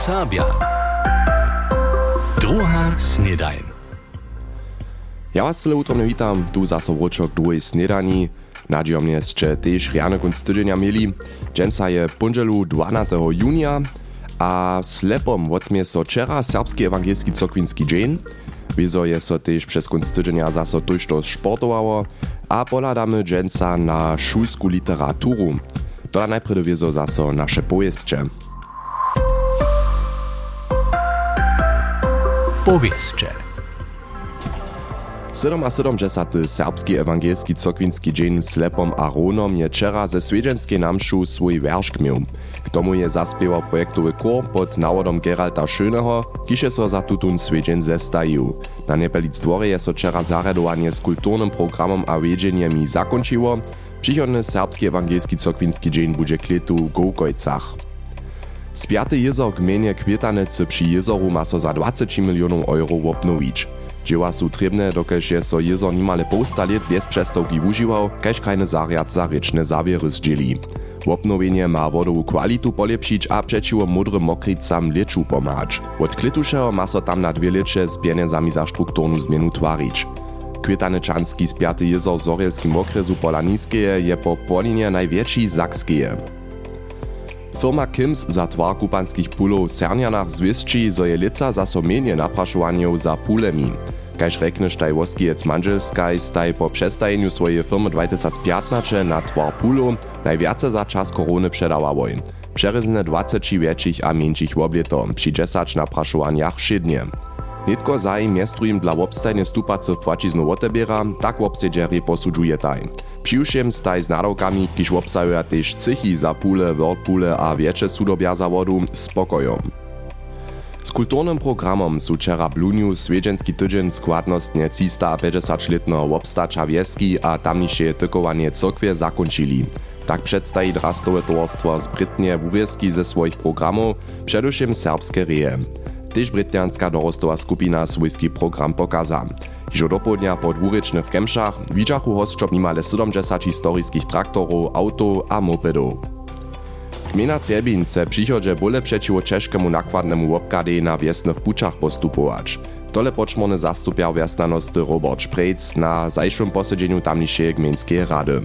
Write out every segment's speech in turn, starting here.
Sabia. Druga snedajn. Ja was tyle utromne witam, tu zase wročok druhej snedani. Nadzieją mnie, że też riane kunst tydzienia mieli. Dżęca je punżelu 12 junia, a slepom odmie so wczera serbski ewangelski cokwinski dzień. Wiezo je so też przez kunst tydzienia zase tuż sportowało, a poladamy dżęca na szulsku literaturu. To najpierw wiezo zase nasze pojeszcze. 77. serbski ewangelski cokwinski dzień slepom a ronom je wczera ze swiedzenskiej namszu swój werszk miał. K tomu je zaspiewał projektowy kor pod nawodom Geralta Schöneho, kisze so za tutun. Na Nepelic dworze je so wczera zaredowanie z kulturnym programom a wiedzeniem zakończyło. Przychodny serbski ewangelski cokwinski dzień będzie kletu w Gołkojcach. Spiaty jezor gminie Kvietanece przy jezoru ma so za 20 milionów euro obnowić. Dzieła są trybne, dokeż je so jezor nimale posta lat bez przestawki używał, kaž kajny zariad za ryczne zawiery zdzieli. Obnowienie ma wodową kwalitu polepszyć a przeciwko mudrym mokricam leczu pomagać. Od klituszego ma so tam na dwie lecze z pieniędzami za strukturną zmianu twarić. Kvietanečanski spiaty jezor w Zorielskim okresu Polaninskeje je po Polinie największy Zakskeje. Firma Kims za twar kupanskich pulov w Sernjanach zwiesči, zo je lica za somienie naprašovanjev za pulemi. Kaž rekneš taj woskijec Manželskaj, staj po přestajenju swoje firmy 2015 na twar pulov najviace za čas korony předawavoj. Přerezne 20 větších a menších obleto, při 10 naprašovanjach šednie. Nitko zaj miestrujem dla obstajne stupacych płaciznu otebiera, tak obstedżery posudżuje taj. Přiwšem staj z nadawkami, kiż obsahuja też cychy za pule, wordpule a wiecie sudobia za wodu, spokojom. Z kulturnym programom su wczera bluniu swiedzenski tydzień składnostnie 350-letnego obstacza wieski a tamniejsze tykowanie cokwie zakończyli. Tak przedstawi drastowe towarstwo z Brytnie wurieski ze swoich programów, przedewším serbskie reje. Tyž brytnianska dorostowa skupina swójski program pokaza. Hižo dopodnia po dwurečnych kemšach widzachu hostčop nimale 70 historickich traktorów, auto a mopedów. Gmina Trebin chce przychodzie bóle przeciwko czeszkiemu nakładnemu łopkady na wiesnych puczach postupować. Tole poczmony zastupiał wiasnanosty Robert Sprejc na zajszym posiedzeniu tamniejszej gminskiej rady.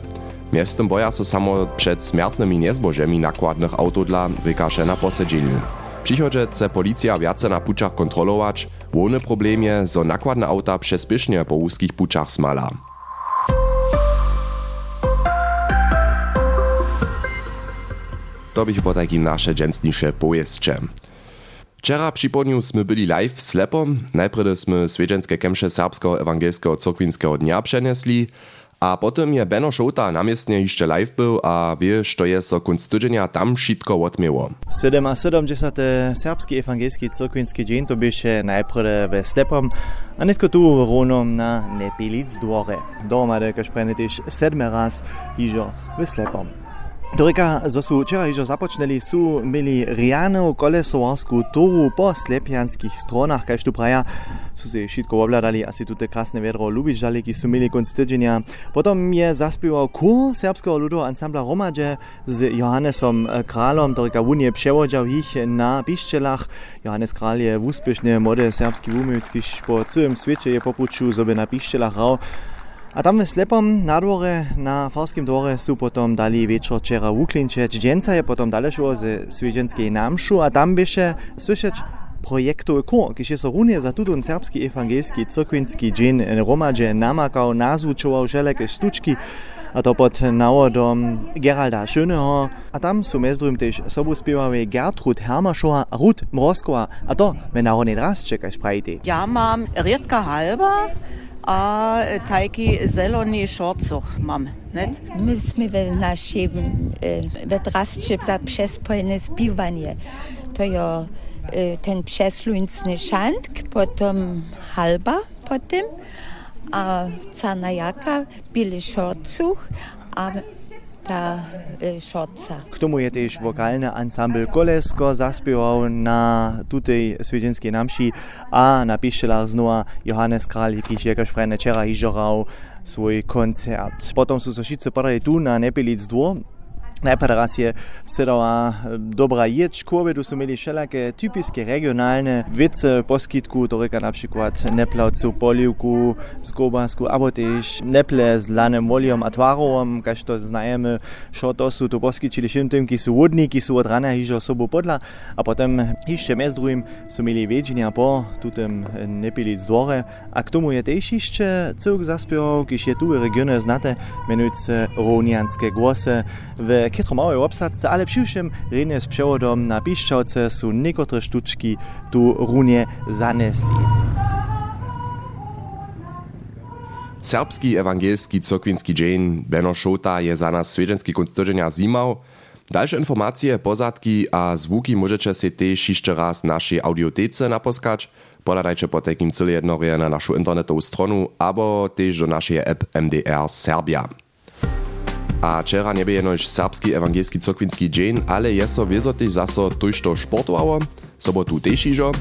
Miestem boja so samo przed śmiertnymi niezbożemi nakładnych auto dla wykasze na posiedzeniu. Przychodzie chce policja wiace na puczach kontrolować, łony problemie, zo nakładne auta przespysznie po łuskich puczach smala. To bych po takim nasze dżęsniejsze pojeszcze. Wczera przy południu sme byli live slepom. Najpierw sme swiedzenske kemsze serbskiego ewangelskiego cokwińskiego dnia przenesli, a potem je Beno Šouta namiestnie jeszcze live był, a wie, što je so kunst tydzienia tam šitko odmiło. 77. serbski ewangelski cyrkwinski dzień to byše najprve ve Stepom, a netko tu ronom na Nepilic dvore. Doma, da kaž prene tež sedme raz hižo ve Slepom. Dorika, zo so včeraj že započeli, so imeli Rijane v kolesovarsku toru po slepljanskih stronah, kaj što praja, so se šitko obladali, a si tudi krasne vedro ljubižali, ki so imeli konc tedženja. Potem je zaspival kur srpskega ludo ansambla Romadže z Johannesom eh, Kralom, Dorika Vun je prevođal jih na piščelah. Johannes Kral je uspešne mode srpski umevski šport, celem sveče je popučil zobe na piščelah rav. A tam w Slepom na dworze, na Farskim dworze su potom dali wieczór wczera wuklinčeć. Dżęca je potom dalej szło ze swiedzenskiej namszu, a tam byše słyszeć projektowy kor, kiedy so runie za tutun serbski ewangelski cyrkwinski dzień Romadže namakał, nazvučował želeké štučky, a to pod nawodom Geralda Schöneho. A tam su mez drugim też sobu spiewały Gertrud Hermašova a Ruth Mrozkova, a to me narodný drasče, kaž prajte. Ja mam Rietka Halba, a taki zelony szorcuch mam, net? Myśmy w naszym e, wydrastcie za przespojne spiwanie. To jo e, ten przesluńcny szantk, potem halba potem, a cana jaka, bili szorcuch, a ta e, šotca. K tomu je tež vokalni ansambl Kolesko zaspieval na tutej svedinski namši, a na piščelah znova Johannes Kralj, ki je kar šprejne včeraj žoral svoj koncert. Potom so so šice parali tu na Nepelic 2, Najprej raz je sedela eh, dobra ječ, kobe, tu so imeli šelake tipiske regionalne vice po skitku, torej na primer neplavcu, polivku, skobasku, abo tež neple z lanem volijom, atvarovom, kaj to znajeme, šo to so tu poskičili šim tem, ki so vodni, ki so od rana hižo sobo podla, a potem hišče med drugim so imeli večinja po tutem eh, nepilic dvore, a k tomu je tež hišče celk zaspjeval, ki je tu v regionu znate, menujce rovnjanske gose, v kitro małej obsadce, ale przyszłym rynie z przewodom na piszczałce są niektóre sztuczki tu runie zanesli. Serbski ewangelski cyrkwinski dzień Beno Szota je za nas swiedzenski kunsttydzenia zimał. Dalsze informacje, pozadki a zvuki możecie się też jeszcze raz naszej audiotece naposkać. Podadajcie po takim cyle jednorie na naszą internetową stronę, albo też do naszej app MDR Serbia. A wczera nie będzie noś serbski ewangelski cyrkwinski dzień, ale jest wieso też zaso tuż to sportowało, sobotu też iżo.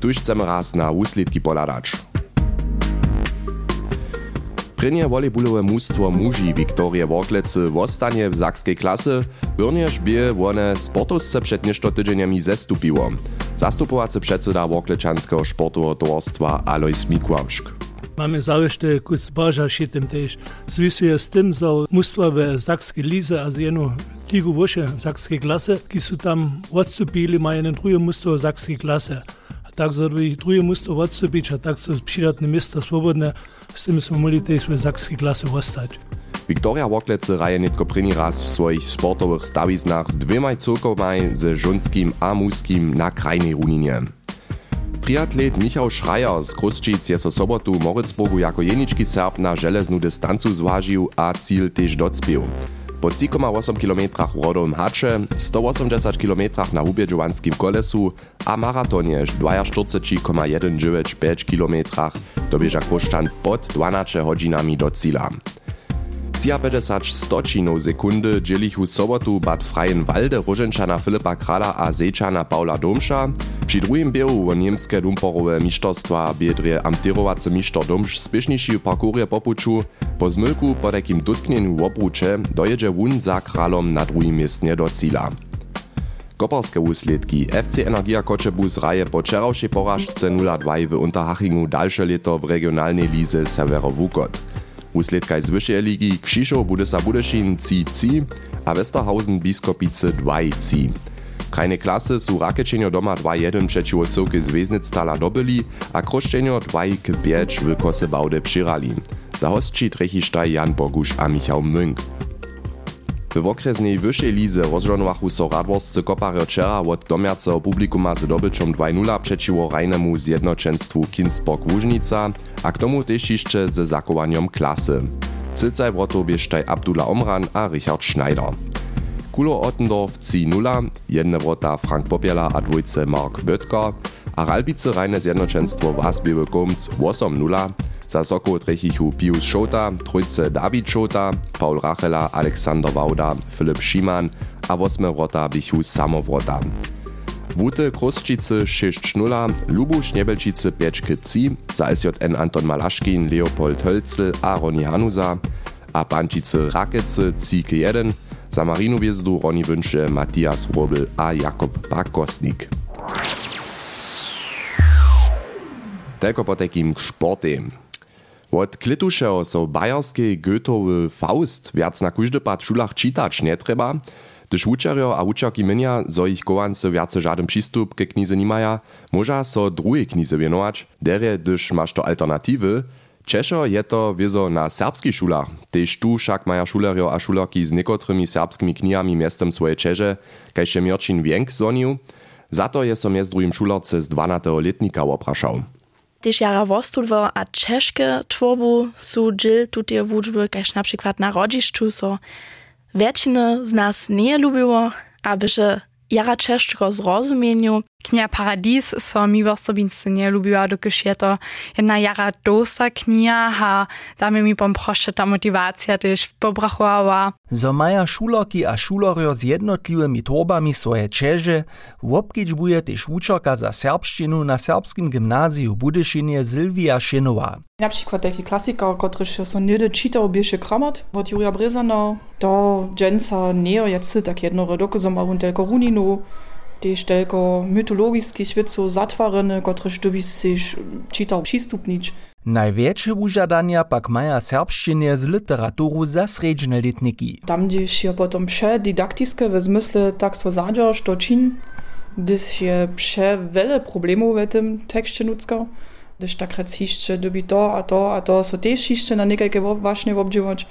Tuż chcemy raz na úsledki poladać. Prynje volejbolowe mustwo muži Viktorie Worklece wostanie w zakskiej klasy, byrnież bie one sportowce przed nieszto tydzieniami zestupiło. Zastupowacy przedseda Workleczanskiego sportowego towarstwa Alois Mikłaszk. Mamy zawište kus zboža šitem tež. Zvisuje s tym, że mustwa w Zakskiej Lize a z jedną ligu wyższe Zakskiej klasy, ki su tam odstupili, mają jeden drugie mustwo Zakskiej klasy. A tak, że drugie mustwo odstupić, a tak, że przydatne miejsca swobodne, z tym jsme mogli też w Zakskiej klasy ostać. Viktoria Woklece raje nitko první raz v svojich sportowych stawiznach z dvěmaj cyrkovmaj, z žonskim a mužskim na krajnej runinie. Triatlet Michał Schreier z Kruszczyc je so sobotu Moritzburgu jako jeniczki Serb na żeleznu dystancu zważył, a cíl też docpił. Po 3,8 km w rodowym hacze, 180 km na hubiedżowanskim kolesu, a maratonie 42,195 km dobieża Kruszczan pod 12 godzinami do cíla. 53 stočinov sekundy dzielichu sobotu bad Freien Walde Różenczana Filipa Krala a Zejczana Paula Domsza. Przy drugim biegu wo niemskie dumporowe mistrzostwa biedrie amtirowacy mistrz Domsz spieszniejszy parkurie popuczu, po zmylku po takim dotknieniu w obrucze dojedzie wun za kralom na drugim miejscu do cíla. Koparskie úsledki. FC Energia Koczebus raje po wczorajszej porażce 0-2 w Unterhachingu dalsze leto w regionalnej lize Severo-Wukot. Úsledkaj z vyššej ligy Kšišov bude sa Budešin 3-3 a Westerhausen Biskopice 2-3. Krajne klasy sú Rakečenio doma 2-1 przeciwo cyrky Zveznictala dobyli a Kroščenio 2-5 w Kosebaude přirali. Za hostči trechištaj Jan Boguš a Michał Münk. W okresnej wyższej lize rozżonowachu so radworscy koparjo wczera od domiaceho publikuma z dobyczą 2-0 przeciwo rajnemu zjednoczeństwu Kinsburg Łużnica, a k tomu też jeszcze ze zakowaniem klasy. Cycaj wrotów biesztaj Abdullah Omran a Richard Schneider. Kulo Ottendorf 3-0, jedne wrota Frank Popiela a dwójce Mark Böttger, a Ralbice rajne zjednoczeństwo Wasbiewy Kumc 8-0, Sasoko Trechichu, Pius Schota, Trojce David Schota, Paul Rachela, Alexander Wauda, Philipp Schiman, Avosme Rota, Bichu Samovrota. Wute Krusčice 6-0, Lubuš Nebelčice 5-3, za Anton Malaschkin, Leopold Hölzel, Aaron Janusa, a Raketze, Zike Cike Samarino za Ronny Wünsche, Matthias Wobel, a Jakob Bakosnik. Telko po takim. Od klitušeho so bajerskej Goetheowy Faust viac na kóždy pad šulach čitać nie treba, gdyż uczerjo a uczerki mienia, zo ich kowance viace żaden przystup ke knize nimaja, może so drugiej knize wienować, derje, gdyż masz to alternatywy, Češo je to wiezo na serbskich szulach, tež tu však maja šulerjo a šulerki z niekotrymi serbskimi knihami miestem swoje Čeže, kajše Mirčin Vienk zonił. Za to je so miest drugim šulerce z 12. letnika oprašał. Tyž jara wostudwo a czeszkie tworbu su dżil tutie wudżby, kaž na przykład na rodziszczu so większość z nas nie lubiło, a byże jara czeszczego zrozumieniu Knia Paradies so mi vostobince nie lubiła, dokiż je to jedna jara dosta knia, ha damy mi pom proszę ta motywacja też pobrachowała. Zo maja šuloki a šulorio z jednotliwymi torbami swoje čeže, wobkedźbuje też uczerka za serbszczynu na serbskim gimnazju Budyszynie Sylwia Szynowa. Na przykład taki klasyker, który so nie czytał bieše kramat od Juria Brezana, do dżęca nie jest tak jedno redoko zomarun tylko mytologickich wieców zatwarene, które sich czytał przystupnić. Największe użadania pak maja serbszczynie z literaturu za sredźne letniki. Tam gdzieś je potom prze didaktiske w zmysle tak so zadźasz, to czyn, gdyż je prze wiele problemów w tym tekście nudzka. Gdyż tak reciście, dobi to, a to, a to, so też jeszcze na niekajkie właśnie obdziewać.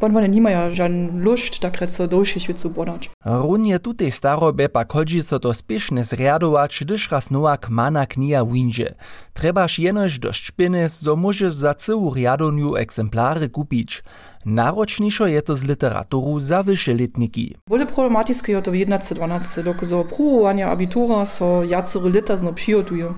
Bon one nimaja žan lušt, tak reco dolších věců bodać. Runie tutej starobie pak chodzi so to spieszne zriadować, gdyż raz nowa kmana kniha windzie. Trebaż jenoż dość pines, so możesz za całą riadoniu egzemplary kupić. Naročniejszo je to z literaturu za wyższe letniki. Bole problematyczne je to w 11-12, dok so próbowania abitura so jacory lita zno přijotuje.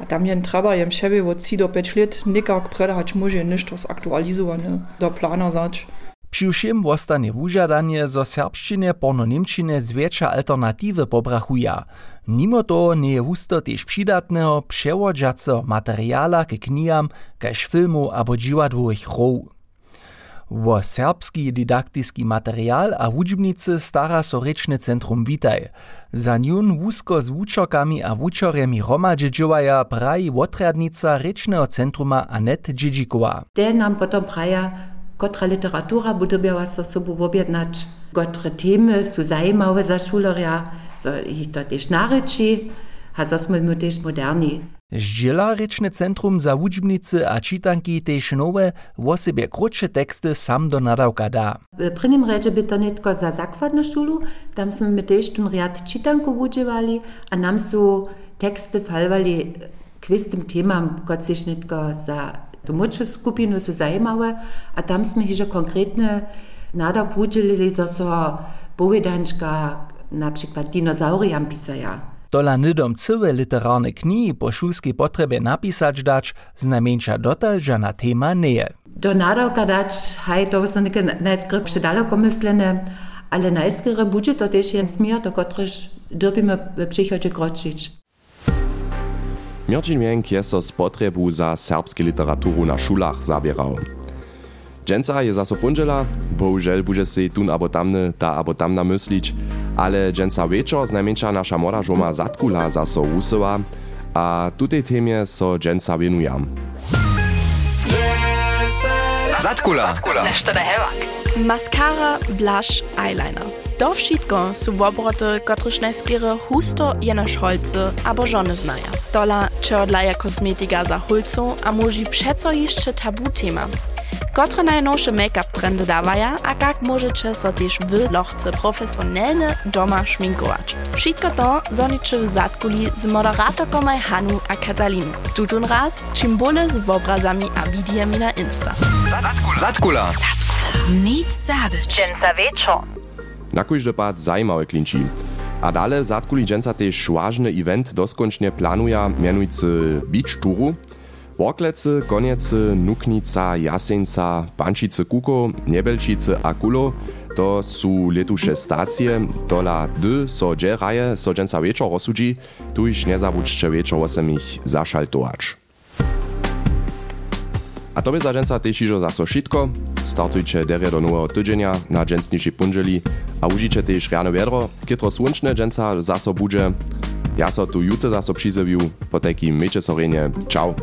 A tam jen treba jem siebie od 3 do 5 let nikak predać może niż to zaktualizowane do plana zać. Przy všem wostanie wužadanie, zo serbšćine porno Němčine zwiększa alternatywy pobrachuja. Mimo to nie je husto też przydatnego, przewodziaco materiala ke kniham, kaž filmu abo dziwadłowych row. Wo serbski didaktiski material a wudźbnicy stara so rečne centrum Witaj. Za njun wusko z wučokami a wučorjemi romadže dživaja praji wotradnica rečneho centruma Anet Džidžikova. Te nam potom praja kotra literatura bude biała so sobą objednać, kotre temy są zajmowe za szulerja, so ich to też naryczy, a so sme my też moderni. Zdjela rečne centrum za wudźbnicy a čitanki tež nowe, wo sobie krótsze teksty sam do nadawka da. W prvním redzie by to netko za zakładną szulu, tam sme też ten čitanku wudziewali, a nam są teksty falwali kwistym temam, kot sich netko za domoču skupinu su zajmowe, a tam sme hižo konkretne nadak udzielili, zo so povedančka na przykład dinozauriam pisaja. Dola nydom cyłe literarne knihi po szulskiej potrzebie napisać dać, znamieńcza dotal, że na tema nie. Do nadawka dać, haj, to są takie najskrypsze daleko myślene, ale najskrypsze budże to też jest smier, do których dobimy w przychodzie kroczyć. Mirčin Mienk je so z potrebu za serbskie literaturu na šulach zabierał. Dżęca je zaso punžela, bohužel bude si tun abo tamne, ta abo tamna myslić, ale dżęca wieczor znajmniejsza nasza młoda żoma zatkula zaso usyła, a tutej temie so dżęca wienujam. Zatkula. Mascara, blush, eyeliner. To wszystko są wobroty, których najskiery husto jenoż holce albo żony znają. Dola czordlaja kosmetika za hulcą, a może przeco jeszcze tabu tema. Kotre najnowsze make-up trendy dawaja, a jak możecie so też wy lochce profesjonalne doma szminkować. Wszystko to zoniczy w zatkuli z moderatorką Hanu a Kataliną. Tutun raz, czym bole z obrazami a widiami na Insta. Zatkula. Nic zabyć. Dżęca wieczor. Na kójże pad zajmawe klinci. A dale zatkuli dżęca też ważny event doskoncznie planuje, mianujcy Beach Touru. Worklecy, Koniece, Nuknica, Jaseńca, Pančice Kuko, Nebelčice a Kulo to sú letuše stacje, dola D so dżeraje so dżęca wieczor rozsudzi, tu iż nie zabudźcie wieczor 8 ich zašaltować. A to by za dżęca też iżo zaso šitko. Startujcie derje do nowego tydzienia na dżęcniejszej punżeli, a użyjcie też rano wiadro, kitro słonczne dżęca zaso budże. Ja so tu juce zaso przyzewił, po takim mecie sorenie. Ciao!